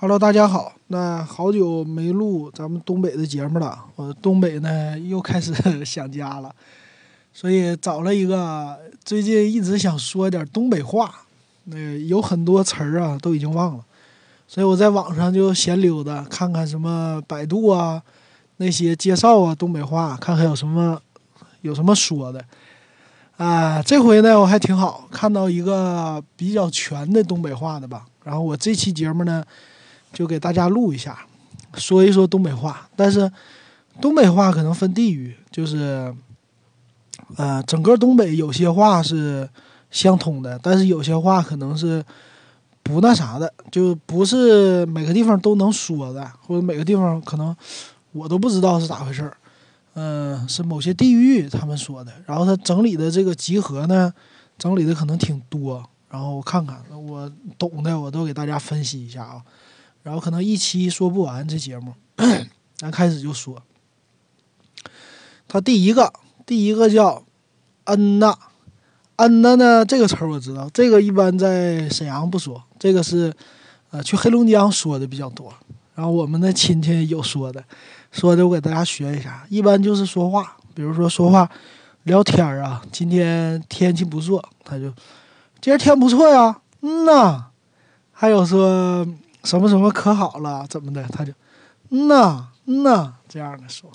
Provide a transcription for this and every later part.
Hello，大家好。那好久没录咱们东北的节目了，我东北呢又开始 想家了，所以找了一个最近一直想说点东北话，那有很多词儿啊都已经忘了，所以我在网上就闲溜达，看看什么百度啊那些介绍啊东北话，看看有什么有什么说的。啊，这回呢我还挺好，看到一个比较全的东北话的吧。然后我这期节目呢。就给大家录一下，说一说东北话。但是东北话可能分地域，就是，呃，整个东北有些话是相通的，但是有些话可能是不那啥的，就不是每个地方都能说的，或者每个地方可能我都不知道是咋回事儿。嗯，是某些地域他们说的，然后他整理的这个集合呢，整理的可能挺多。然后我看看，我懂的我都给大家分析一下啊。然后可能一期说不完这节目，咱开始就说。他第一个，第一个叫“恩呐”，“恩呐”呢这个词儿我知道，这个一般在沈阳不说，这个是呃去黑龙江说的比较多。然后我们的亲戚有说的，说的我给大家学一下。一般就是说话，比如说说话聊天儿啊，今天天气不错，他就今儿天不错呀，嗯呐。还有说。什么什么可好了，怎么的？他就，嗯呐，嗯呐，这样的说。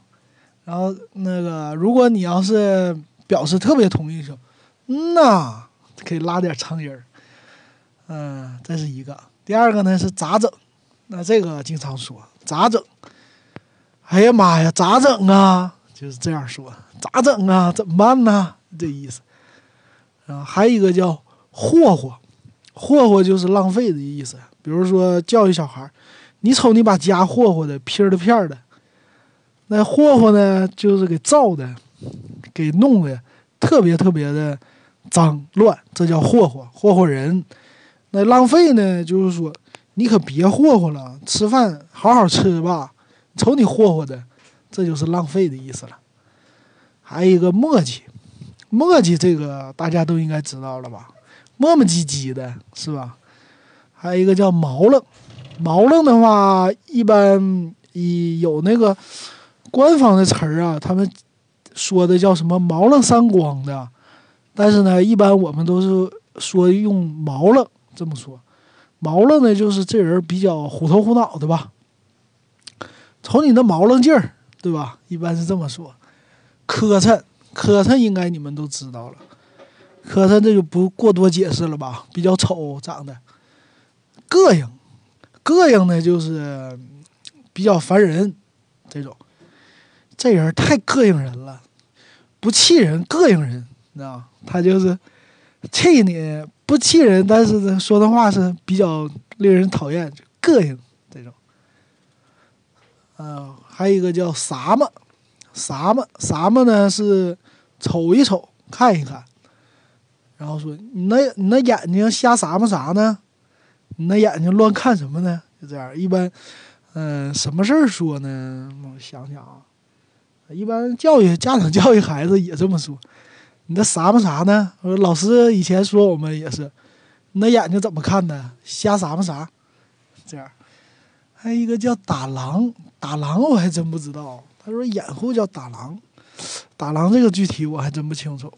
然后那个，如果你要是表示特别同意说，嗯呐，可以拉点长音儿。嗯，这是一个。第二个呢是咋整？那这个经常说咋整？哎呀妈呀，咋整啊？就是这样说，咋整啊？怎么办呢？这意思。啊，还有一个叫霍霍，霍霍就是浪费的意思。比如说教育小孩，你瞅你把家霍霍的撇的片的，那霍霍呢就是给造的，给弄的特别特别的脏乱，这叫霍霍霍霍人。那浪费呢，就是说你可别霍霍了，吃饭好好吃吧，瞅你霍霍的，这就是浪费的意思了。还有一个磨叽，磨叽这个大家都应该知道了吧，磨磨唧唧的是吧？还有一个叫毛愣，毛愣的话，一般以有那个官方的词儿啊，他们说的叫什么“毛愣三光”的，但是呢，一般我们都是说用“毛愣”这么说。毛愣呢，就是这人比较虎头虎脑的吧？瞅你那毛愣劲儿，对吧？一般是这么说。磕碜，磕碜应该你们都知道了。磕碜这就不过多解释了吧？比较丑，长得。膈应，膈应呢就是比较烦人，这种，这人太膈应人了，不气人，膈应人，你知道他就是气你不气人，但是呢说的话是比较令人讨厌，膈应这种。嗯，还有一个叫啥么，啥么啥么呢是瞅一瞅，看一看，然后说你那你那眼睛瞎啥么啥呢？你那眼睛乱看什么呢？就这样，一般，嗯，什么事儿说呢？我想想啊，一般教育家长教育孩子也这么说。你那啥么啥呢？老师以前说我们也是，你那眼睛怎么看的？瞎啥么啥？这样，还有一个叫打狼，打狼我还真不知道。他说掩护叫打狼，打狼这个具体我还真不清楚。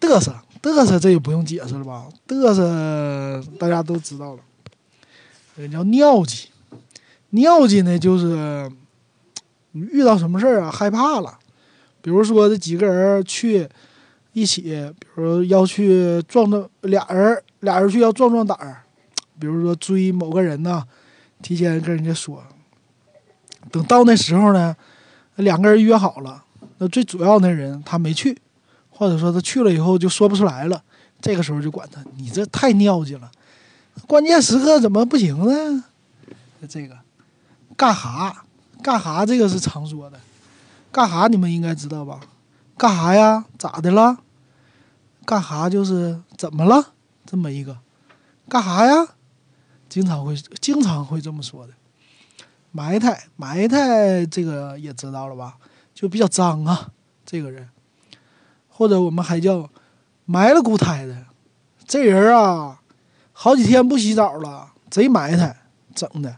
嘚瑟。嘚瑟，这也不用解释了吧？嘚瑟，大家都知道了。这叫尿急，尿急呢，就是遇到什么事儿啊，害怕了。比如说这几个人去一起，比如要去壮壮俩人，俩人去要壮壮胆儿。比如说追某个人呢，提前跟人家说，等到那时候呢，两个人约好了，那最主要那人他没去。或者说他去了以后就说不出来了，这个时候就管他，你这太尿急了，关键时刻怎么不行呢？这个干哈？干哈？这个是常说的，干哈？你们应该知道吧？干哈呀？咋的了？干哈就是怎么了？这么一个干哈呀？经常会经常会这么说的，埋汰埋汰这个也知道了吧？就比较脏啊，这个人。或者我们还叫埋了骨胎的，这人啊，好几天不洗澡了，贼埋汰，整的，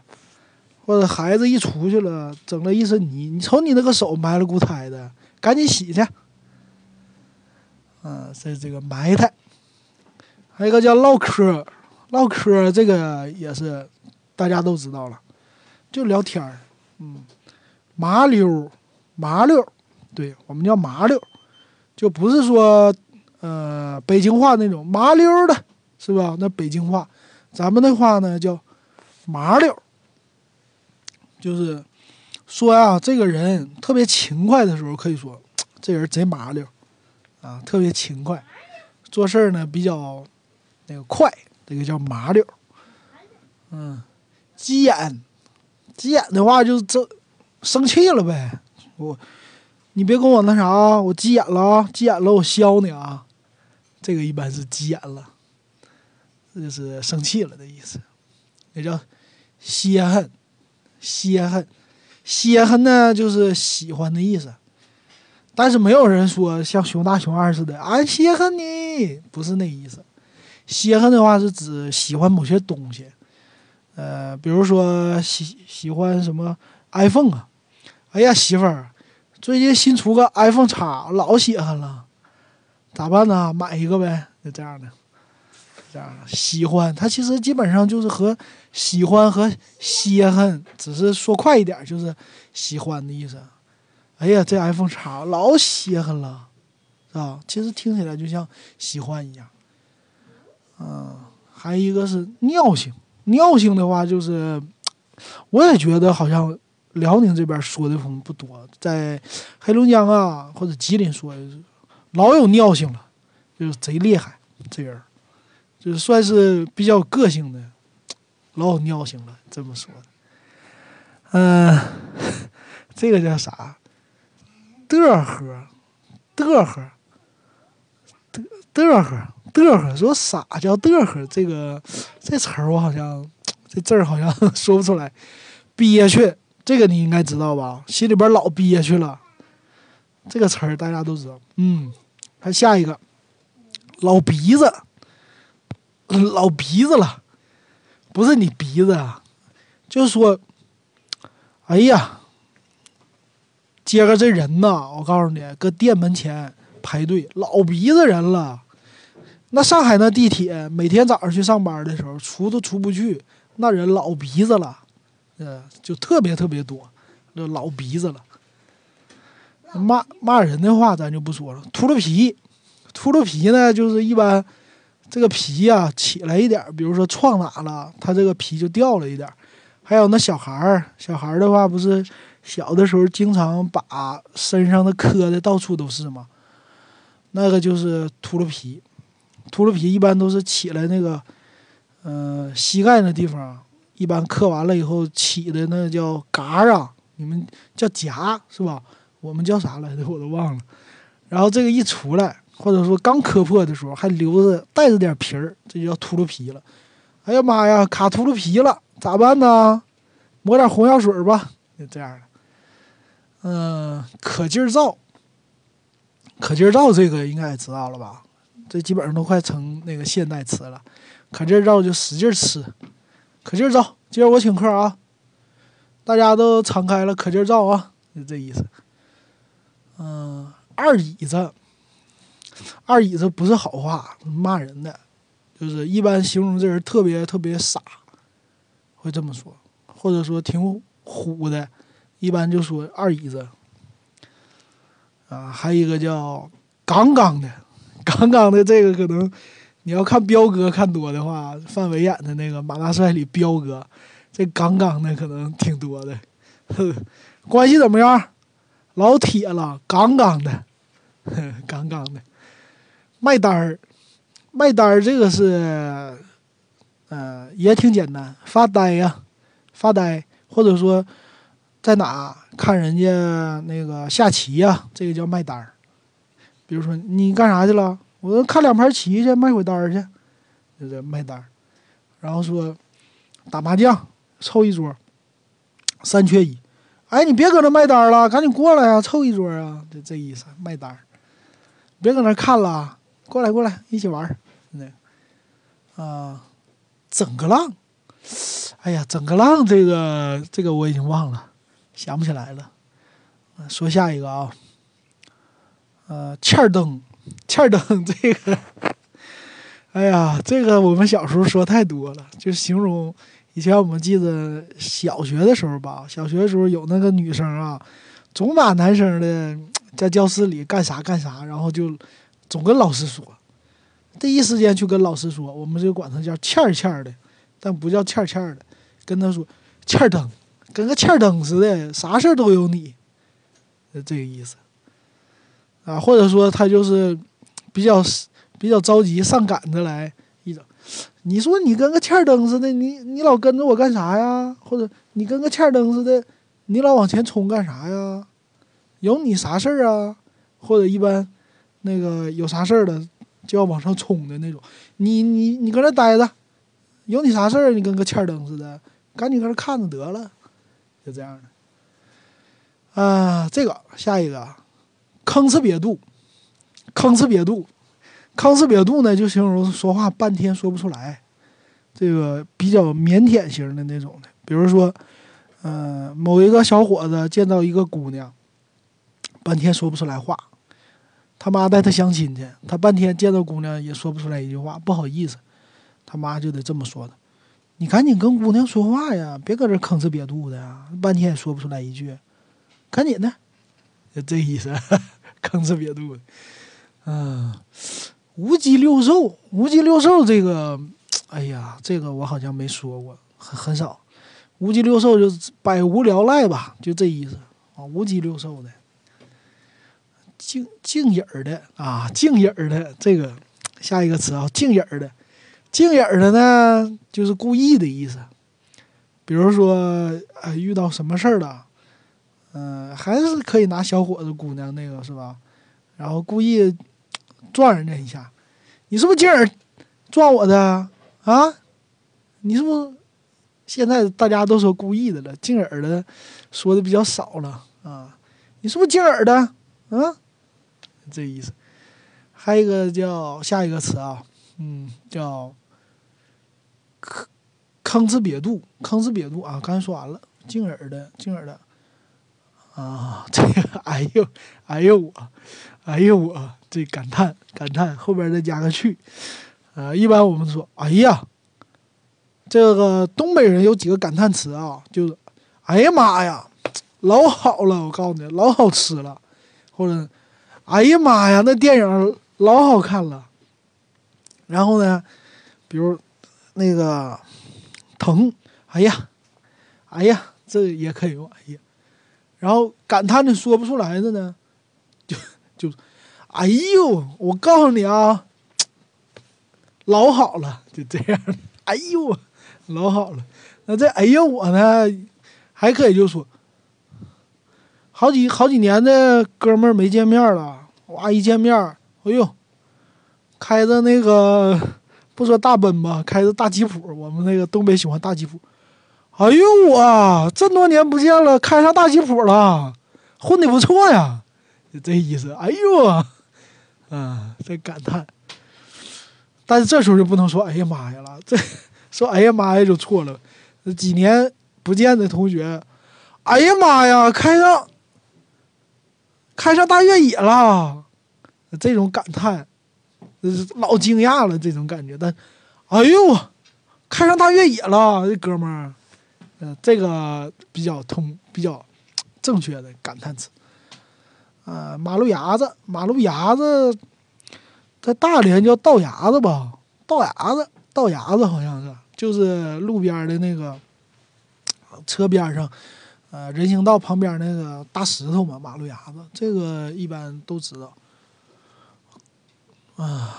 或者孩子一出去了，整了一身泥，你瞅你那个手埋了骨胎的，赶紧洗去。嗯，这这个埋汰，还有一个叫唠嗑，唠嗑这个也是大家都知道了，就聊天儿。嗯，麻溜，麻溜，对我们叫麻溜，就不是说呃北京话那种麻溜的，是吧？那北京话，咱们的话呢叫麻溜，就是说啊，这个人特别勤快的时候，可以说 这人贼麻溜。啊，特别勤快，做事儿呢比较那个快，这个叫麻溜。嗯，急眼，急眼的话就这生气了呗。我，你别跟我那啥，我急眼了啊，急眼了我削你啊。这个一般是急眼了，就是生气了的意思，也叫歇恨，歇恨，歇恨呢就是喜欢的意思。但是没有人说像熊大熊二似的，俺稀罕你，不是那意思。稀罕的话是指喜欢某些东西，呃，比如说喜喜欢什么 iPhone 啊，哎呀媳妇儿，最近新出个 iPhone 叉，老稀罕了，咋办呢？买一个呗，就这样的，这样喜欢，它其实基本上就是和喜欢和稀罕，只是说快一点就是喜欢的意思。哎呀，这 iPhone 叉老稀罕了，是吧？其实听起来就像喜欢一样。嗯，还有一个是尿性，尿性的话就是，我也觉得好像辽宁这边说的风不多，在黑龙江啊或者吉林说老有尿性了，就是贼厉害，这人就是算是比较个性的，老有尿性了，这么说的。嗯，这个叫啥？嘚呵，嘚呵，嘚嘚呵，嘚呵，说啥叫嘚呵？这个这词儿我好像这字儿好像 说不出来，憋屈，这个你应该知道吧？心里边老憋屈了，这个词儿大家都知道。嗯，还下一个，老鼻子，老鼻子了，不是你鼻子啊，就是说，哎呀。接个这人呐，我告诉你，搁店门前排队，老鼻子人了。那上海那地铁，每天早上去上班的时候，出都出不去，那人老鼻子了，呃，就特别特别多，那老鼻子了。骂骂人的话咱就不说了，秃噜皮，秃噜皮呢，就是一般这个皮呀起来一点，比如说撞哪了，它这个皮就掉了一点。还有那小孩儿，小孩儿的话不是。小的时候经常把身上的磕的到处都是嘛，那个就是秃噜皮，秃噜皮一般都是起来那个，嗯，膝盖那地方，一般磕完了以后起的那叫嘎啊，你们叫夹是吧？我们叫啥来着？我都忘了。然后这个一出来，或者说刚磕破的时候还留着带着点皮儿，这就叫秃噜皮了。哎呀妈呀，卡秃噜皮了，咋办呢？抹点红药水吧，就这样的。嗯，可劲儿造，可劲儿造这个应该也知道了吧？这基本上都快成那个现代词了。可劲儿造就使劲儿吃，可劲儿造。今儿我请客啊，大家都敞开了，可劲儿造啊，就这意思。嗯，二椅子，二椅子不是好话，骂人的，就是一般形容这人特别特别傻，会这么说，或者说挺虎的。一般就说二椅子，啊，还有一个叫杠杠的，杠杠的这个可能你要看彪哥看多的话，范伟演的那个马大帅里彪哥，这杠杠的可能挺多的。关系怎么样？老铁了，杠杠的，杠杠的。卖单儿，卖单儿这个是，呃，也挺简单，发呆呀，发呆，或者说。在哪看人家那个下棋呀？这个叫卖单儿。比如说你干啥去了？我看两盘棋去，卖会单儿去，就这卖单儿。然后说打麻将，凑一桌，三缺一。哎，你别搁那卖单儿了，赶紧过来啊，凑一桌啊！就这意思，卖单儿。别搁那看了，过来过来，一起玩儿。那啊，整个浪。哎呀，整个浪这个这个我已经忘了，想不起来了。说下一个啊，呃，欠儿灯，欠儿灯这个，哎呀，这个我们小时候说太多了，就形容以前我们记得小学的时候吧，小学的时候有那个女生啊，总把男生的在教室里干啥干啥，然后就总跟老师说，第一时间去跟老师说，我们就管他叫欠儿欠儿的，但不叫欠儿欠儿的，跟他说欠儿灯，跟个欠儿灯似的，啥事儿都有你。这个意思，啊，或者说他就是比较比较着急上赶着来一整，你说你跟个欠灯似的，你你老跟着我干啥呀？或者你跟个欠灯似的，你老往前冲干啥呀？有你啥事儿啊？或者一般那个有啥事儿了就要往上冲的那种，你你你搁那待着，有你啥事儿？你跟个欠灯似的，赶紧搁那看着得了，就这样的。啊，这个下一个，吭哧瘪肚，吭哧瘪肚，吭哧瘪肚呢，就形容说话半天说不出来，这个比较腼腆型的那种的。比如说，呃，某一个小伙子见到一个姑娘，半天说不出来话，他妈带他相亲去，他半天见到姑娘也说不出来一句话，不好意思，他妈就得这么说的：“你赶紧跟姑娘说话呀，别搁这吭哧瘪肚的呀，半天也说不出来一句。”赶紧的，就这意思，吭哧瘪肚的，嗯，无极六兽，无极六兽这个，哎呀，这个我好像没说过，很很少。无极六兽就是百无聊赖吧，就这意思啊。无极六兽的，静静影儿的啊，静影儿的这个下一个词啊，静影儿的，静影儿的呢，就是故意的意思。比如说，呃，遇到什么事儿了？嗯，还是可以拿小伙子、姑娘那个是吧？然后故意撞人家一下，你是不是今儿撞我的啊？你是不是现在大家都说故意的了？静耳的说的比较少了啊？你是不是静耳的嗯？这意思。还有一个叫下一个词啊，嗯，叫吭吭哧瘪肚，吭哧瘪肚啊！刚才说完了，静耳的，静耳的。啊，这个，哎呦，哎呦我，哎呦我，这感叹感叹，后边再加个去，呃，一般我们说，哎呀，这个东北人有几个感叹词啊，就是，哎呀妈呀，老好了，我告诉你，老好吃了，或者，哎呀妈呀，那电影老好看了，然后呢，比如那个疼，哎呀，哎呀，这也可以用，哎呀。然后感叹的说不出来的呢，就就，哎呦，我告诉你啊，老好了，就这样，哎呦，老好了。那这哎呦我呢，还可以就说，好几好几年的哥们儿没见面了，哇一见面，哎呦，开着那个不说大奔吧，开着大吉普，我们那个东北喜欢大吉普。哎呦我这么多年不见了，开上大吉普了，混的不错呀，就这意思。哎呦，嗯，这感叹。但是这时候就不能说“哎呀妈呀”了，这说“哎呀妈呀”就错了。几年不见的同学，哎呀妈呀，开上开上大越野了，这种感叹，老惊讶了，这种感觉。但，哎呦，开上大越野了，这哥们儿。呃，这个比较通，比较正确的感叹词。呃，马路牙子，马路牙子，在大连叫道牙子吧？道牙子，道牙子好像是，就是路边的那个车边上，呃，人行道旁边那个大石头嘛，马路牙子，这个一般都知道。啊，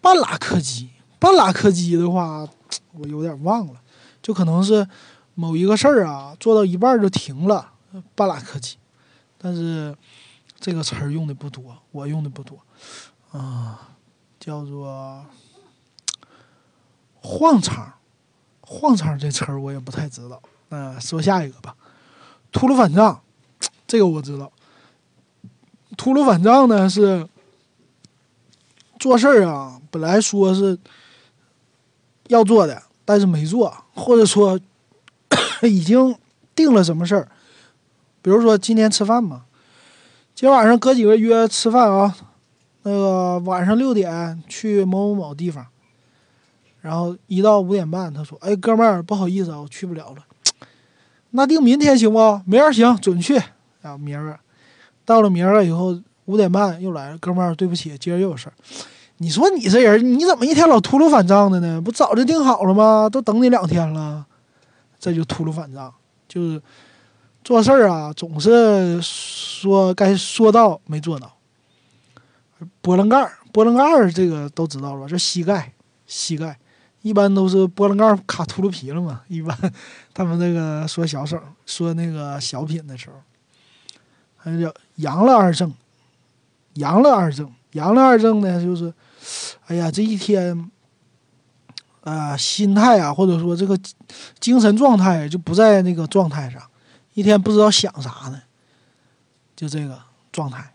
半拉客机，半拉客机的话，我有点忘了。就可能是某一个事儿啊，做到一半就停了，半拉客气。但是这个词儿用的不多，我用的不多啊，叫做晃场。晃场这词儿我也不太知道。那说下一个吧，秃噜反账，这个我知道。秃噜反账呢是做事儿啊，本来说是要做的。但是没做，或者说 已经定了什么事儿，比如说今天吃饭嘛，今晚上哥几个约吃饭啊，那个晚上六点去某某某地方，然后一到五点半，他说：“哎，哥们儿，不好意思啊，我去不了了。”那定明天行不？明儿行，准去啊！明儿到了明儿以后五点半又来了，哥们儿，对不起，今儿又有事儿。你说你这人，你怎么一天老秃噜反账的呢？不早就定好了吗？都等你两天了，这就秃噜反账，就是做事儿啊，总是说该说到没做到。波棱盖儿，波棱盖儿这个都知道了，这膝盖，膝盖。一般都是波棱盖儿卡秃噜皮了嘛。一般他们那个说小手说那个小品的时候，还有叫阳了二正，阳了二正，阳了二正呢，就是，哎呀，这一天，啊，心态啊，或者说这个精神状态就不在那个状态上，一天不知道想啥呢，就这个状态。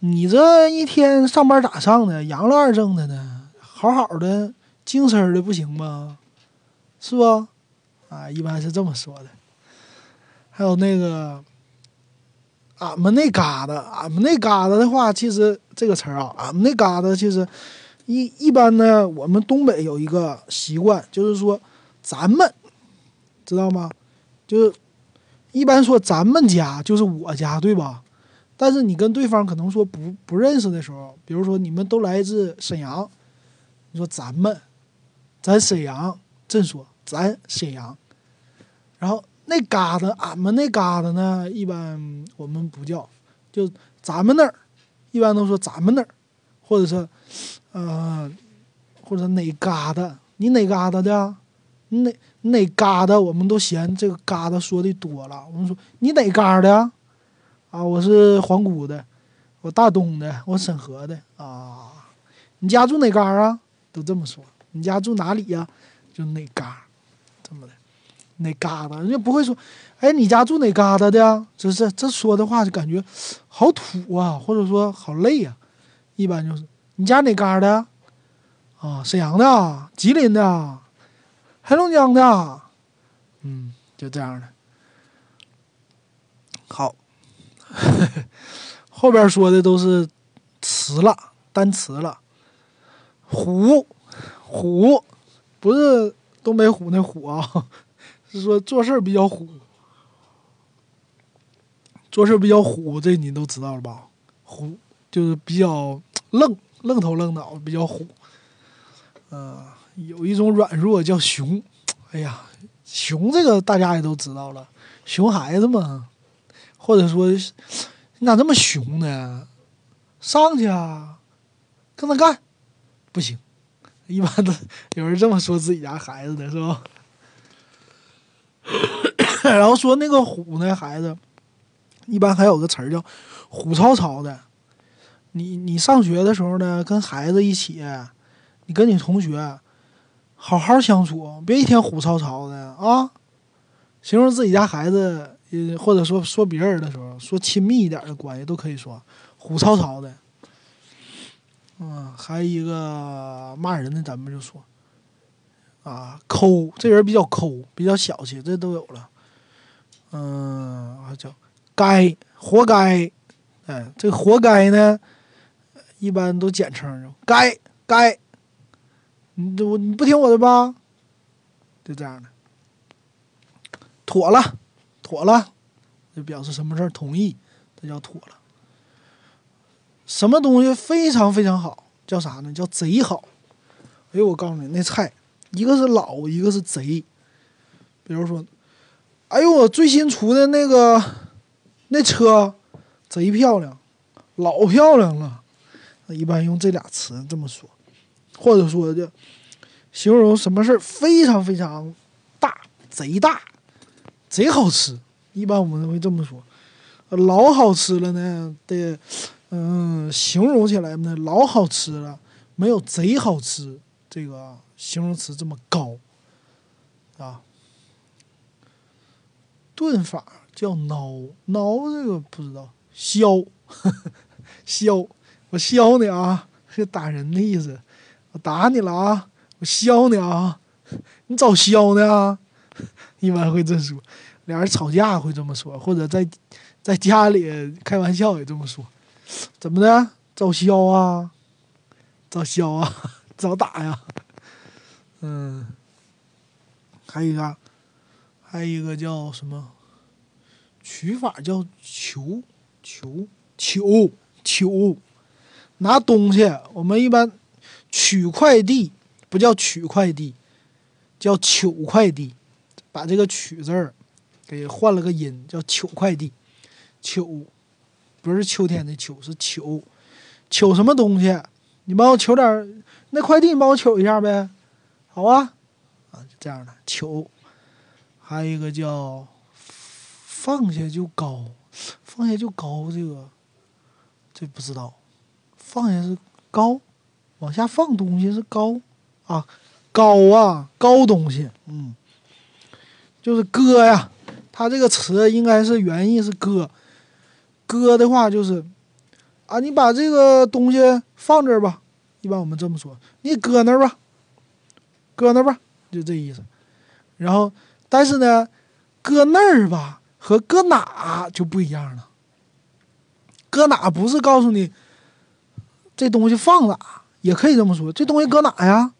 你这一天上班咋上的？阳了二正的呢？好好的。精神的不行吗？是不？啊，一般是这么说的。还有那个，俺们那嘎达，俺们那嘎达的话，其实这个词儿啊，俺们那嘎达其实一一般呢，我们东北有一个习惯，就是说咱们知道吗？就是一般说咱们家就是我家，对吧？但是你跟对方可能说不不认识的时候，比如说你们都来自沈阳，你说咱们。咱沈阳，正说咱沈阳，然后那嘎达，俺们那嘎达呢，一般我们不叫，就咱们那儿，一般都说咱们那儿，或者是，呃，或者哪嘎达，你哪嘎达的？哪哪嘎达？我们都嫌这个嘎达说的多了。我们说你哪嘎的？啊，我是皇姑的，我大东的，我沈河的啊。你家住哪嘎啊？都这么说。你家住哪里呀？就哪嘎，这么的，哪嘎达，人家不会说，哎，你家住哪嘎达的呀？这这这说的话就感觉好土啊，或者说好累呀。一般就是你家哪嘎的？啊，沈阳的，吉林的，黑龙江的，嗯，就这样的。好，后边说的都是词了，单词了，虎。虎，不是东北虎那虎啊，是说做事比较虎，做事比较虎，这你都知道了吧？虎就是比较 愣，愣头愣脑，比较虎。呃，有一种软弱叫熊，哎呀，熊这个大家也都知道了，熊孩子嘛，或者说你咋这么熊呢？上去啊，跟他干，不行。一般都有人这么说自己家孩子的是吧？然后说那个虎那孩子，一般还有个词儿叫“虎吵吵”的。你你上学的时候呢，跟孩子一起，你跟你同学好好相处，别一天虎吵吵的啊。形容自己家孩子，或者说说别人的时候，说亲密一点的关系都可以说“虎吵吵”的。嗯，还有一个骂人的，咱们就说，啊，抠，这人比较抠，比较小气，这都有了。嗯，还叫该，活该，哎，这活该呢，一般都简称，该该，你我你不听我的吧，就这样的，妥了，妥了，就表示什么事儿同意，这叫妥了。什么东西非常非常好，叫啥呢？叫贼好。哎呦，我告诉你，那菜一个是老，一个是贼。比如说，哎呦，我最新出的那个那车贼漂亮，老漂亮了。一般用这俩词这么说，或者说就形容什么事儿非常非常大，贼大，贼好吃。一般我们会这么说，老好吃了呢得。嗯，形容起来呢，老好吃了，没有贼好吃这个形容词这么高啊。炖法叫孬，孬这个不知道，削，削，我削你啊，是打人的意思，我打你了啊，我削你啊，你早削呢啊？一般会这么说。俩人吵架会这么说，或者在在家里开玩笑也这么说。怎么的？早削啊？早削啊？早打呀？嗯。还有一个，还有一个叫什么？取法叫求求求求，拿东西，我们一般取快递不叫取快递，叫取快递，把这个取字儿给换了个音，叫取快递。取不是秋天的秋，是取取什么东西？你帮我取点那快递，你帮我取一下呗，好啊。啊这样的求，还有一个叫放下就高，放下就高，这个这不知道，放下是高，往下放东西是高啊，高啊高东西，嗯，就是搁呀，它这个词应该是原意是搁，搁的话就是啊，你把这个东西放这儿吧，一般我们这么说，你搁那儿吧，搁那儿吧。就这意思，然后，但是呢，搁那儿吧和搁哪就不一样了。搁哪不是告诉你这东西放哪，也可以这么说，这东西搁哪呀？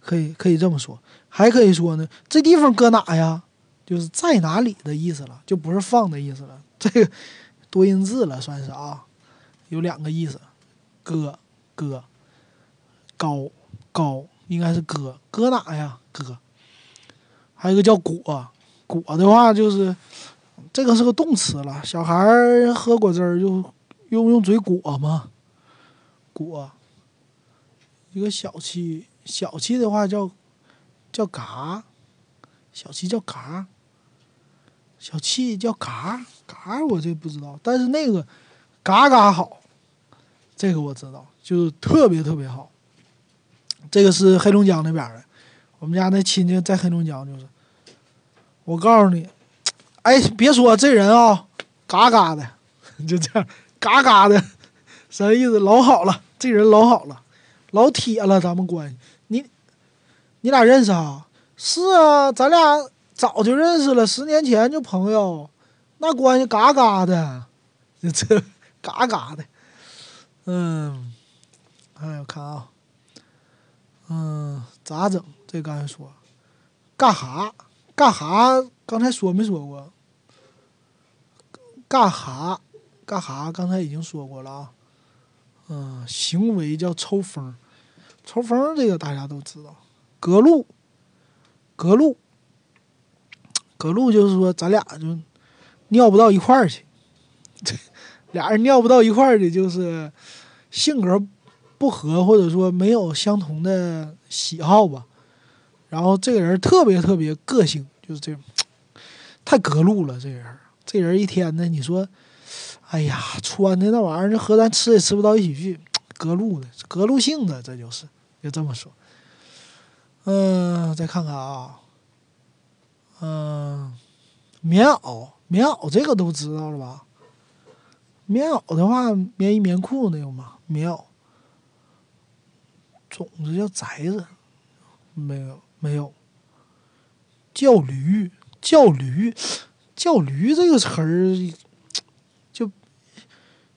可以可以这么说，还可以说呢，这地方搁哪呀？就是在哪里的意思了，就不是放的意思了。这个多音字了，算是啊，有两个意思，搁搁高高。应该是搁搁哪呀？搁，还有一个叫果，果的话就是这个是个动词了。小孩喝果汁儿就用用嘴果嘛，果。一个小气，小气的话叫叫嘎，小气叫嘎，小气叫嘎嘎，我这不知道，但是那个嘎嘎好，这个我知道，就是特别特别好。这个是黑龙江那边的，我们家那亲戚在黑龙江，就是。我告诉你，哎，别说这人啊，嘎嘎的，就这样，嘎嘎的，啥意思？老好了，这人老好了，老铁了，咱们关系。你，你俩认识啊？是啊，咱俩早就认识了，十年前就朋友，那关系嘎嘎的，这嘎嘎的，嗯，哎，我看啊。嗯，咋整？这刚才说，干哈？干哈？刚才说没说过？干哈？干哈？刚才已经说过了啊。嗯，行为叫抽风，抽风这个大家都知道。隔路，隔路，隔路就是说咱俩就尿不到一块儿去，俩人尿不到一块儿去，就是性格。不合，或者说没有相同的喜好吧，然后这个人特别特别个性，就是这种，太隔路了。这人，这人一天呢，你说，哎呀，穿的那玩意儿，和咱吃也吃不到一起去，隔路的，隔路性的，这就是，就这么说。嗯，再看看啊，嗯，棉袄，棉袄这个都知道了吧？棉袄的话，棉衣棉裤那种吗，棉袄。种子叫宅子，没有没有。叫驴叫驴叫驴这个词儿，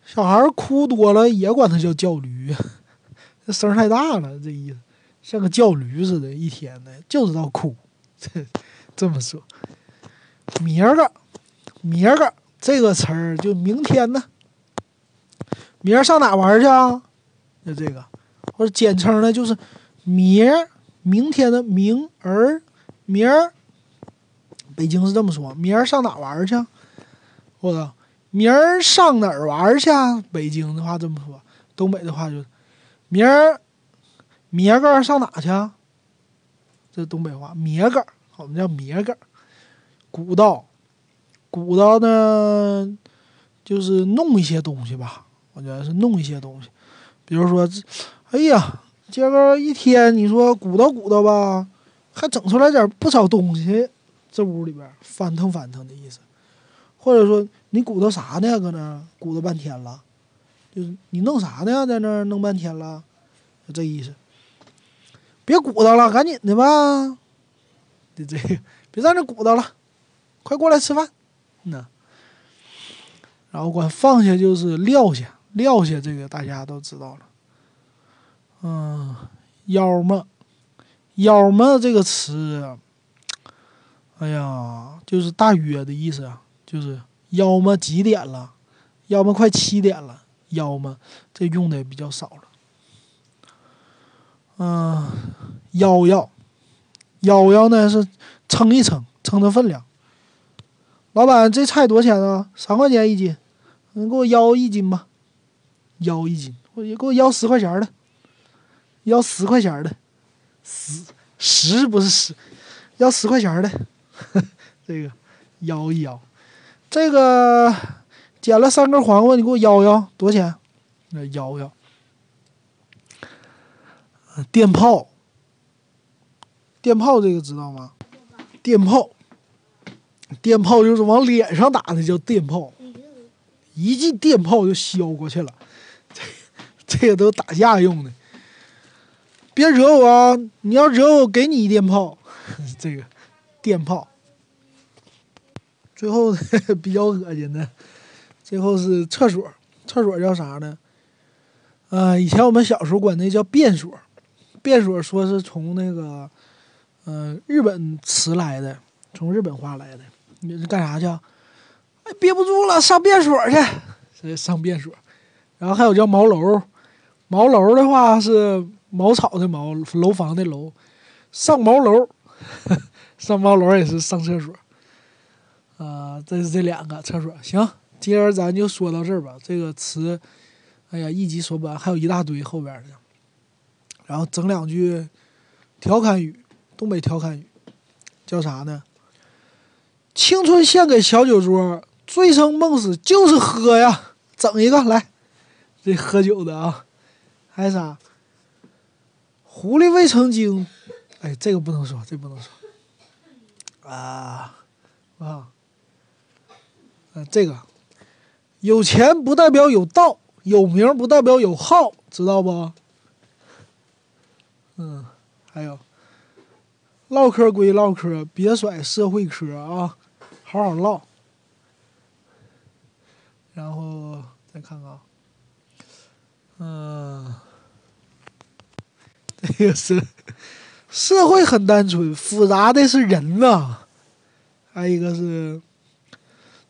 小孩哭多了也管他叫叫驴，这声太大了，这意思像个叫驴似的，一天的就知道哭。这这么说，明儿个明儿个这个词儿就明天呢，明儿上哪玩去啊？就这个。或者简称呢，就是明儿，明天的明儿，明儿，北京是这么说，明儿上哪玩去？我操明儿上哪儿玩去？北京的话这么说，东北的话就明儿，明个上哪去？这东北话，明个，我们叫明个。鼓捣，鼓捣呢，就是弄一些东西吧，我觉得是弄一些东西，比如说这。哎呀，今个一天你说鼓捣鼓捣吧，还整出来点不少东西，这屋里边翻腾翻腾的意思，或者说你鼓捣啥呢？搁那鼓捣半天了，就是你弄啥呢？在那弄半天了，就这意思。别鼓捣了，赶紧的吧，就这 别在那鼓捣了，快过来吃饭。那，然后管放下就是撂下，撂下这个大家都知道了。嗯，腰么，腰么这个词，哎呀，就是大约的意思啊，就是要么几点了，要么快七点了，要么这用的也比较少了。嗯，幺幺，幺幺呢是称一称，称称分量。老板，这菜多少钱啊？三块钱一斤，你给我幺一斤吧，幺一斤，我给我幺十块钱的，幺十块钱的，十十不是十，要十块钱的，这个幺一要，这个捡了三根黄瓜，你给我要要多少钱？那要要。电炮，电炮这个知道吗？电炮，电炮就是往脸上打的，叫电炮。一记电炮就削过去了，这这个都打架用的。别惹我啊！你要惹我，给你一电炮。这个电炮。最后 比较恶心的，最后是厕所。厕所叫啥呢？啊，以前我们小时候管那叫便所。便所说是从那个，呃，日本词来的，从日本话来的。你是干啥去？哎，憋不住了，上便所去。上便所。然后还有叫茅楼，茅楼的话是茅草的茅，楼房的楼。上茅楼，上茅楼也是上厕所。啊，这是这两个厕所。行，今儿咱就说到这儿吧。这个词，哎呀，一集说不完，还有一大堆后边的。然后整两句调侃语，东北调侃语，叫啥呢？青春献给小酒桌，醉生梦死就是喝呀！整一个来，这喝酒的啊，还有啥？狐狸未成精，哎，这个不能说，这不能说啊啊！这个有钱不代表有道，有名不代表有号，知道不？嗯，还有，唠嗑归唠嗑，别甩社会嗑啊，好好唠。然后再看看，嗯，这个是社会很单纯，复杂的是人呐。还有一个是，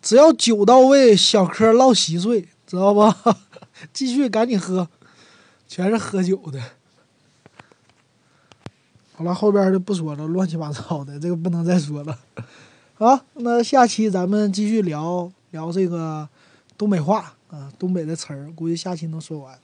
只要酒到位，小嗑唠稀碎，知道吧？继续，赶紧喝，全是喝酒的。好了，后边就不说了，乱七八糟的，这个不能再说了。好，那下期咱们继续聊聊这个东北话啊，东北的词儿，估计下期能说完。